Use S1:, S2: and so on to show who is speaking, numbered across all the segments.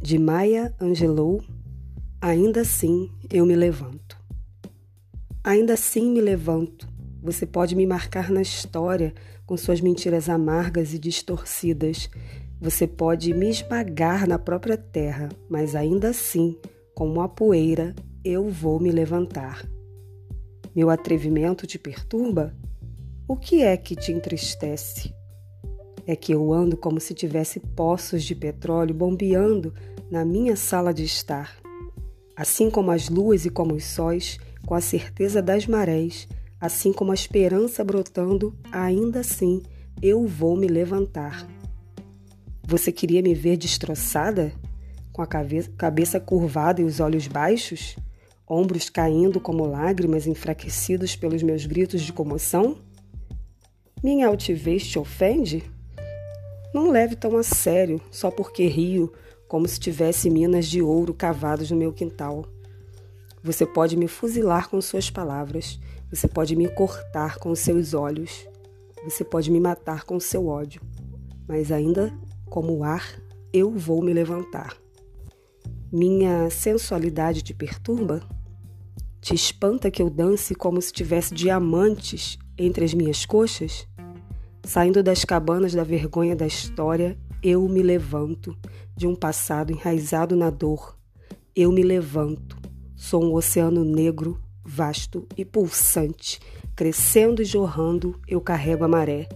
S1: de Maya Angelou, Ainda assim eu me levanto. Ainda assim me levanto. Você pode me marcar na história com suas mentiras amargas e distorcidas. Você pode me esmagar na própria terra, mas ainda assim, como a poeira, eu vou me levantar. Meu atrevimento te perturba? O que é que te entristece? É que eu ando como se tivesse poços de petróleo bombeando na minha sala de estar. Assim como as luas e como os sóis, com a certeza das marés, assim como a esperança brotando, ainda assim eu vou me levantar. Você queria me ver destroçada? Com a cabeça curvada e os olhos baixos? Ombros caindo como lágrimas, enfraquecidos pelos meus gritos de comoção? Minha altivez te ofende? Não leve tão a sério, só porque rio, como se tivesse minas de ouro cavadas no meu quintal. Você pode me fuzilar com suas palavras, você pode me cortar com seus olhos, você pode me matar com seu ódio, mas ainda como o ar, eu vou me levantar. Minha sensualidade te perturba? Te espanta que eu dance como se tivesse diamantes entre as minhas coxas? Saindo das cabanas da vergonha da história, eu me levanto de um passado enraizado na dor. Eu me levanto. Sou um oceano negro, vasto e pulsante. Crescendo e jorrando, eu carrego a maré.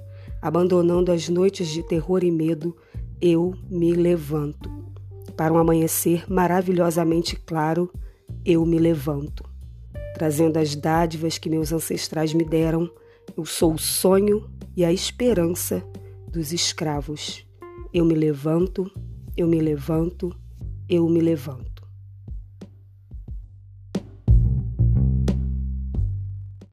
S1: Abandonando as noites de terror e medo, eu me levanto. Para um amanhecer maravilhosamente claro, eu me levanto. Trazendo as dádivas que meus ancestrais me deram, eu sou o sonho e a esperança dos escravos. Eu me levanto, eu me levanto, eu me levanto.